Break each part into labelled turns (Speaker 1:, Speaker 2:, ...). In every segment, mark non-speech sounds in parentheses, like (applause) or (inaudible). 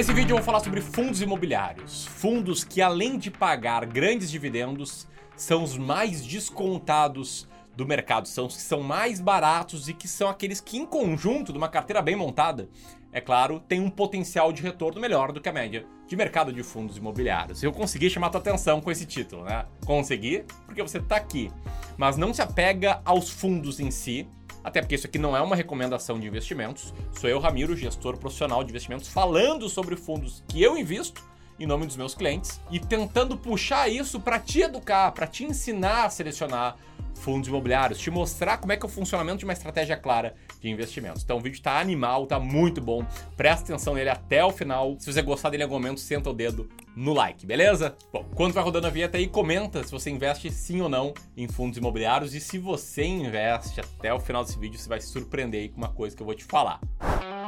Speaker 1: Nesse vídeo eu vou falar sobre fundos imobiliários. Fundos que, além de pagar grandes dividendos, são os mais descontados do mercado, são os que são mais baratos e que são aqueles que, em conjunto, de uma carteira bem montada, é claro, tem um potencial de retorno melhor do que a média de mercado de fundos imobiliários. Eu consegui chamar tua atenção com esse título, né? Consegui porque você está aqui. Mas não se apega aos fundos em si, até porque isso aqui não é uma recomendação de investimentos. Sou eu, Ramiro, gestor profissional de investimentos, falando sobre fundos que eu invisto em nome dos meus clientes e tentando puxar isso para te educar, para te ensinar a selecionar fundos imobiliários, te mostrar como é que é o funcionamento de uma estratégia clara de investimentos. Então o vídeo tá animal, tá muito bom. Presta atenção nele até o final. Se você gostar dele em algum momento, senta o dedo no like, beleza? Bom, quando vai rodando a vinheta aí, comenta se você investe sim ou não em fundos imobiliários e se você investe até o final desse vídeo, você vai se surpreender aí com uma coisa que eu vou te falar. Bom,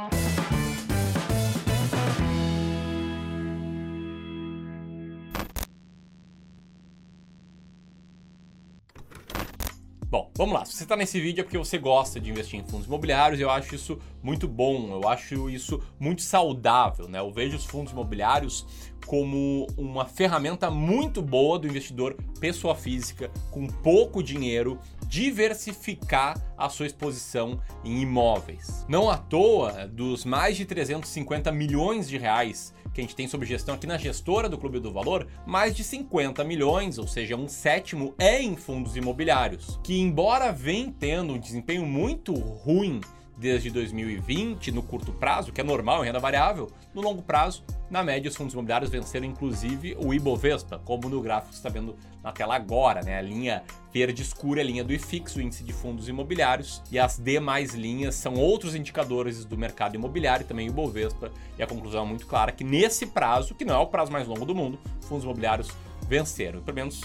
Speaker 1: vamos lá. Se você está nesse vídeo é porque você gosta de investir em fundos imobiliários. Eu acho isso muito bom, eu acho isso muito saudável. Né? Eu vejo os fundos imobiliários como uma ferramenta muito boa do investidor pessoa física com pouco dinheiro diversificar a sua exposição em imóveis. Não à toa, dos mais de 350 milhões de reais que a gente tem sobre gestão aqui na gestora do Clube do Valor, mais de 50 milhões, ou seja, um sétimo, é em fundos imobiliários, que embora vem tendo um desempenho muito ruim desde 2020 no curto prazo, que é normal em renda variável, no longo prazo, na média, os fundos imobiliários venceram inclusive o Ibovespa, como no gráfico que está vendo na tela agora, né? A linha verde escura é a linha do IFIX, o índice de fundos imobiliários, e as demais linhas são outros indicadores do mercado imobiliário, também o Ibovespa, e a conclusão é muito clara que nesse prazo, que não é o prazo mais longo do mundo, fundos imobiliários venceram, pelo menos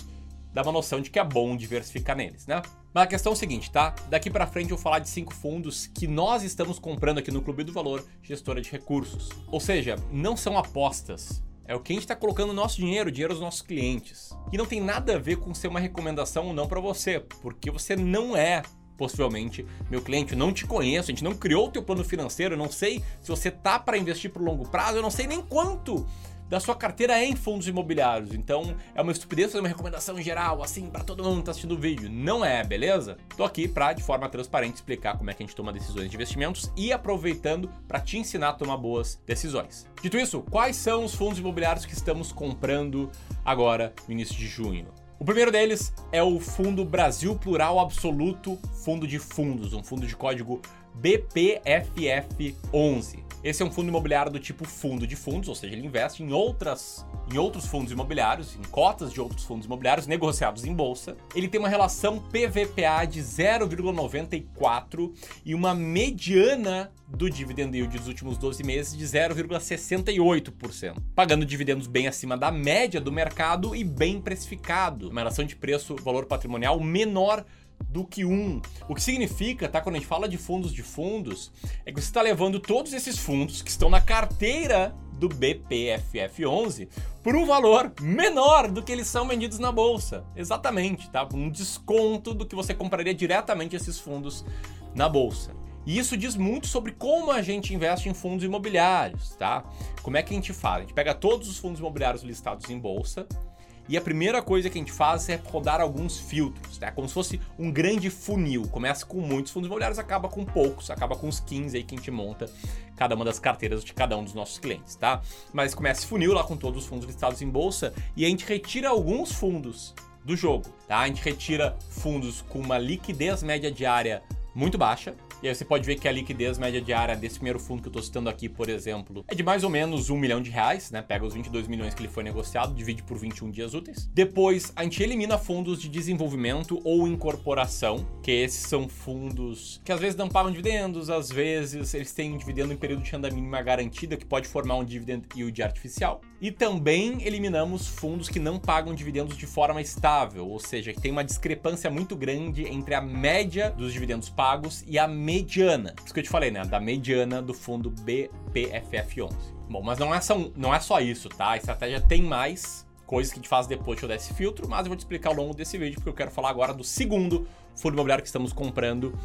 Speaker 1: dá uma noção de que é bom diversificar neles, né? Mas a questão é o seguinte, tá? Daqui para frente eu vou falar de cinco fundos que nós estamos comprando aqui no Clube do Valor, gestora de recursos. Ou seja, não são apostas. É o que a gente está colocando nosso dinheiro, o dinheiro dos nossos clientes. E não tem nada a ver com ser uma recomendação ou não para você, porque você não é possivelmente meu cliente, eu não te conheço, a gente não criou o teu plano financeiro, eu não sei se você tá para investir por longo prazo, eu não sei nem quanto da sua carteira é em fundos imobiliários. Então é uma estupidez fazer uma recomendação geral, assim, para todo mundo que tá assistindo o vídeo. Não é, beleza? Tô aqui para, de forma transparente, explicar como é que a gente toma decisões de investimentos e aproveitando para te ensinar a tomar boas decisões. Dito isso, quais são os fundos imobiliários que estamos comprando agora no início de junho? O primeiro deles é o Fundo Brasil Plural Absoluto Fundo de Fundos, um fundo de código BPFF11. Esse é um fundo imobiliário do tipo fundo de fundos, ou seja, ele investe em outras em outros fundos imobiliários, em cotas de outros fundos imobiliários negociados em bolsa. Ele tem uma relação PVPA de 0,94 e uma mediana do dividend yield dos últimos 12 meses de 0,68%, pagando dividendos bem acima da média do mercado e bem precificado, uma relação de preço-valor patrimonial menor do que um. O que significa, tá? Quando a gente fala de fundos de fundos, é que você está levando todos esses fundos que estão na carteira do BPFF11 por um valor menor do que eles são vendidos na bolsa. Exatamente, tá? Um desconto do que você compraria diretamente esses fundos na bolsa. E isso diz muito sobre como a gente investe em fundos imobiliários, tá? Como é que a gente faz? A gente pega todos os fundos imobiliários listados em bolsa, e a primeira coisa que a gente faz é rodar alguns filtros, tá? Como se fosse um grande funil. Começa com muitos fundos imobiliários, acaba com poucos, acaba com uns 15 aí que a gente monta cada uma das carteiras de cada um dos nossos clientes, tá? Mas começa funil lá com todos os fundos listados em bolsa e a gente retira alguns fundos do jogo, tá? A gente retira fundos com uma liquidez média diária muito baixa, e aí você pode ver que a liquidez média diária desse primeiro fundo que eu estou citando aqui, por exemplo, é de mais ou menos um milhão de reais, né? Pega os 22 milhões que ele foi negociado, divide por 21 dias úteis. Depois, a gente elimina fundos de desenvolvimento ou incorporação, que esses são fundos que às vezes não pagam dividendos, às vezes eles têm dividendo em período de renda mínima garantida, que pode formar um dividend yield artificial. E também eliminamos fundos que não pagam dividendos de forma estável, ou seja, que tem uma discrepância muito grande entre a média dos dividendos pagos e a mediana. Isso que eu te falei, né? Da mediana do fundo BPFF11. Bom, mas não é só, não é só isso, tá? A estratégia tem mais coisas que a gente faz depois que eu der esse filtro, mas eu vou te explicar ao longo desse vídeo, porque eu quero falar agora do segundo fundo imobiliário que estamos comprando,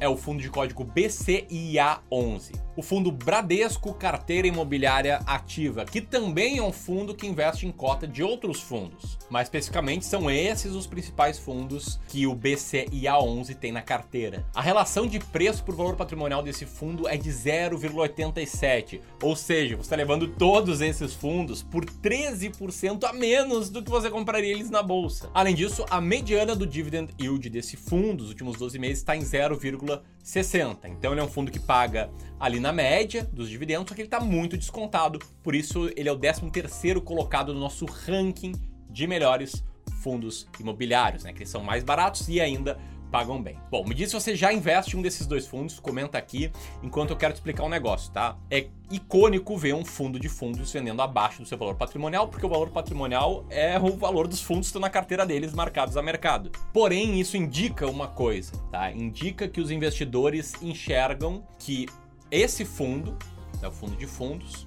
Speaker 1: é o fundo de código BCIA11. O fundo Bradesco Carteira Imobiliária Ativa, que também é um fundo que investe em cota de outros fundos. Mais especificamente, são esses os principais fundos que o BCIA11 tem na carteira. A relação de preço por valor patrimonial desse fundo é de 0,87, ou seja, você está levando todos esses fundos por 13% a menos do que você compraria eles na bolsa. Além disso, a mediana do dividend yield desse fundo, os últimos 12 meses, está em 0,60. Então ele é um fundo que paga ali na média dos dividendos, só que ele está muito descontado, por isso ele é o 13º colocado no nosso ranking de melhores fundos imobiliários, né? Que são mais baratos e ainda pagam bem. Bom, me diz se você já investe em um desses dois fundos, comenta aqui, enquanto eu quero te explicar um negócio, tá? É icônico ver um fundo de fundos vendendo abaixo do seu valor patrimonial, porque o valor patrimonial é o valor dos fundos que estão na carteira deles marcados a mercado. Porém, isso indica uma coisa, tá? Indica que os investidores enxergam que esse fundo, é o fundo de fundos,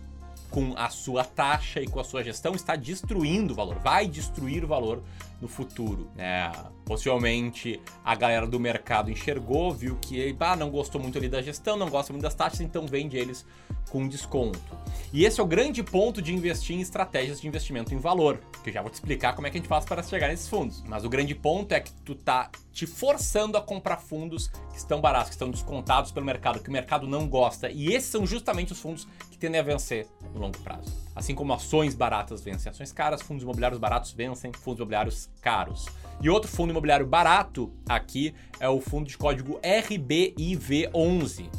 Speaker 1: com a sua taxa e com a sua gestão, está destruindo o valor, vai destruir o valor no futuro. É, possivelmente a galera do mercado enxergou, viu que ah, não gostou muito ali da gestão, não gosta muito das taxas, então vende eles com desconto. E esse é o grande ponto de investir em estratégias de investimento em valor, que eu já vou te explicar como é que a gente faz para chegar nesses fundos. Mas o grande ponto é que tu tá te forçando a comprar fundos que estão baratos, que estão descontados pelo mercado, que o mercado não gosta. E esses são justamente os fundos que tendem a vencer no longo prazo. Assim como ações baratas vencem ações caras, fundos imobiliários baratos vencem fundos imobiliários caros. E outro fundo imobiliário barato aqui é o fundo de código RBIV11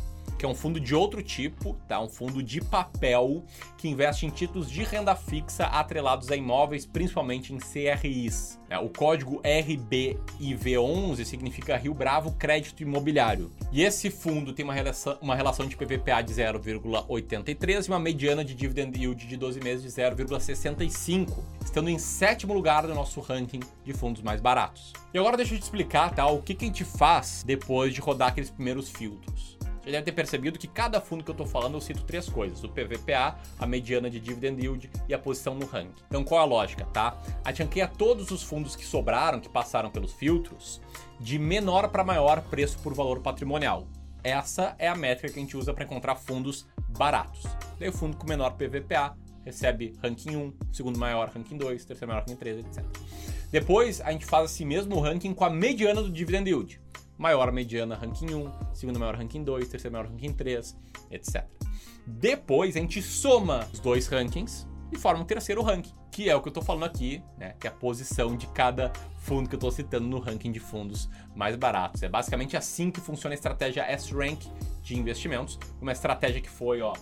Speaker 1: que é um fundo de outro tipo, tá? Um fundo de papel que investe em títulos de renda fixa atrelados a imóveis, principalmente em CRIs. É, o código RBIV11 significa Rio Bravo Crédito Imobiliário. E esse fundo tem uma relação, uma relação de PVPA de 0,83 e uma mediana de dividend yield de 12 meses de 0,65, estando em sétimo lugar no nosso ranking de fundos mais baratos. E agora deixa eu te explicar tá, o que, que a gente faz depois de rodar aqueles primeiros filtros. Você deve ter percebido que cada fundo que eu estou falando eu cito três coisas: o PVPA, a mediana de dividend yield e a posição no ranking. Então qual a lógica, tá? A todos os fundos que sobraram, que passaram pelos filtros, de menor para maior preço por valor patrimonial. Essa é a métrica que a gente usa para encontrar fundos baratos. Daí o fundo com menor PVPA recebe ranking 1, segundo maior ranking 2, terceiro maior ranking 3, etc. Depois a gente faz assim mesmo ranking com a mediana do dividend yield maior mediana ranking 1, segundo maior ranking 2, terceiro maior ranking 3, etc. Depois a gente soma os dois rankings e forma um terceiro ranking, que é o que eu estou falando aqui, né? Que é a posição de cada fundo que eu estou citando no ranking de fundos mais baratos. É basicamente assim que funciona a estratégia S-Rank de investimentos, uma estratégia que foi, ó,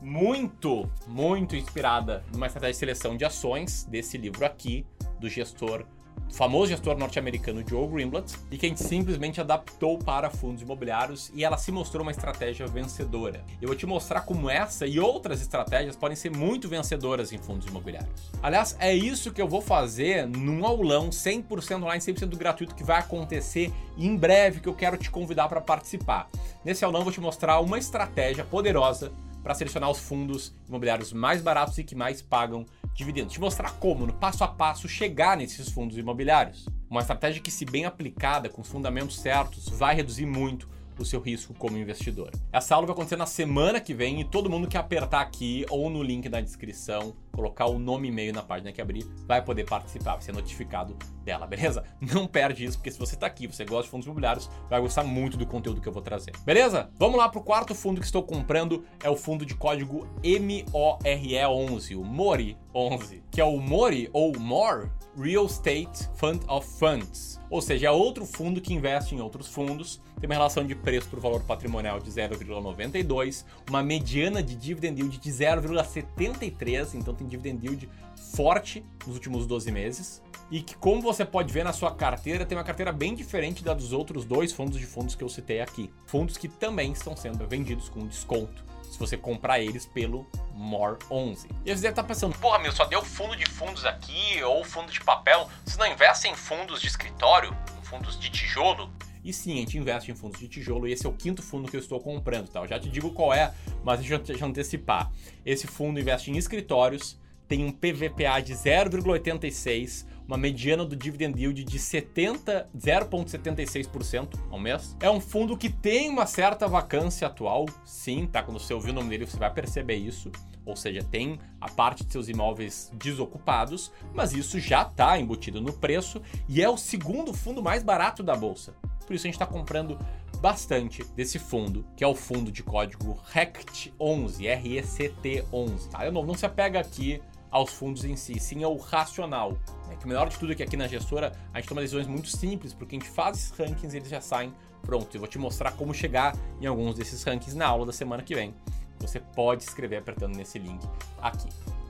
Speaker 1: muito, muito inspirada numa estratégia de seleção de ações desse livro aqui, do gestor famoso gestor norte-americano Joe Greenblatt e que a gente simplesmente adaptou para fundos imobiliários e ela se mostrou uma estratégia vencedora. Eu vou te mostrar como essa e outras estratégias podem ser muito vencedoras em fundos imobiliários. Aliás, é isso que eu vou fazer num aulão 100% online, 100% gratuito que vai acontecer em breve que eu quero te convidar para participar. Nesse aulão eu vou te mostrar uma estratégia poderosa para selecionar os fundos imobiliários mais baratos e que mais pagam dividendos. Te mostrar como, no passo a passo, chegar nesses fundos imobiliários. Uma estratégia que, se bem aplicada, com os fundamentos certos, vai reduzir muito o seu risco como investidor. Essa aula vai acontecer na semana que vem e todo mundo que apertar aqui ou no link na descrição, colocar o nome e e-mail na página que abrir, vai poder participar, vai ser notificado dela, beleza? (laughs) Não perde isso, porque se você está aqui, você gosta de fundos imobiliários, vai gostar muito do conteúdo que eu vou trazer. Beleza? Vamos lá para o quarto fundo que estou comprando, é o fundo de código MORE11, o MORI11, que é o MORI ou MORE Real Estate Fund of Funds, ou seja, é outro fundo que investe em outros fundos, tem uma relação de preço por valor patrimonial de 0,92, uma mediana de dividend yield de 0,73, então tem dividend yield forte nos últimos 12 meses. E que, como você pode ver na sua carteira, tem uma carteira bem diferente da dos outros dois fundos de fundos que eu citei aqui. Fundos que também estão sendo vendidos com desconto se você comprar eles pelo More 11. E você deve estar pensando, porra, meu, só deu fundo de fundos aqui ou fundo de papel. Vocês não investem em fundos de escritório, fundos de tijolo? E sim, a gente investe em fundos de tijolo e esse é o quinto fundo que eu estou comprando, tá? Eu já te digo qual é, mas deixa eu antecipar. Esse fundo investe em escritórios, tem um PVPA de 0,86, uma mediana do dividend yield de 70, 0,76% ao mês. É um fundo que tem uma certa vacância atual, sim, tá? Quando você ouvir o nome dele, você vai perceber isso. Ou seja, tem a parte de seus imóveis desocupados, mas isso já está embutido no preço e é o segundo fundo mais barato da bolsa. Por isso a gente está comprando bastante desse fundo, que é o fundo de código RECT11, R-E-C-T-11. Tá? Não, não se apega aqui aos fundos em si, sim ao racional. É que o melhor de tudo é que aqui na gestora a gente toma decisões muito simples, porque a gente faz esses rankings e eles já saem prontos. Eu vou te mostrar como chegar em alguns desses rankings na aula da semana que vem. Você pode escrever apertando nesse link aqui.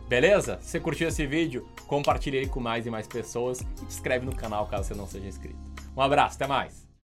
Speaker 1: Beleza? Se curtiu esse vídeo, compartilhe ele com mais e mais pessoas e se inscreve no canal caso você não seja inscrito. Um abraço, até mais!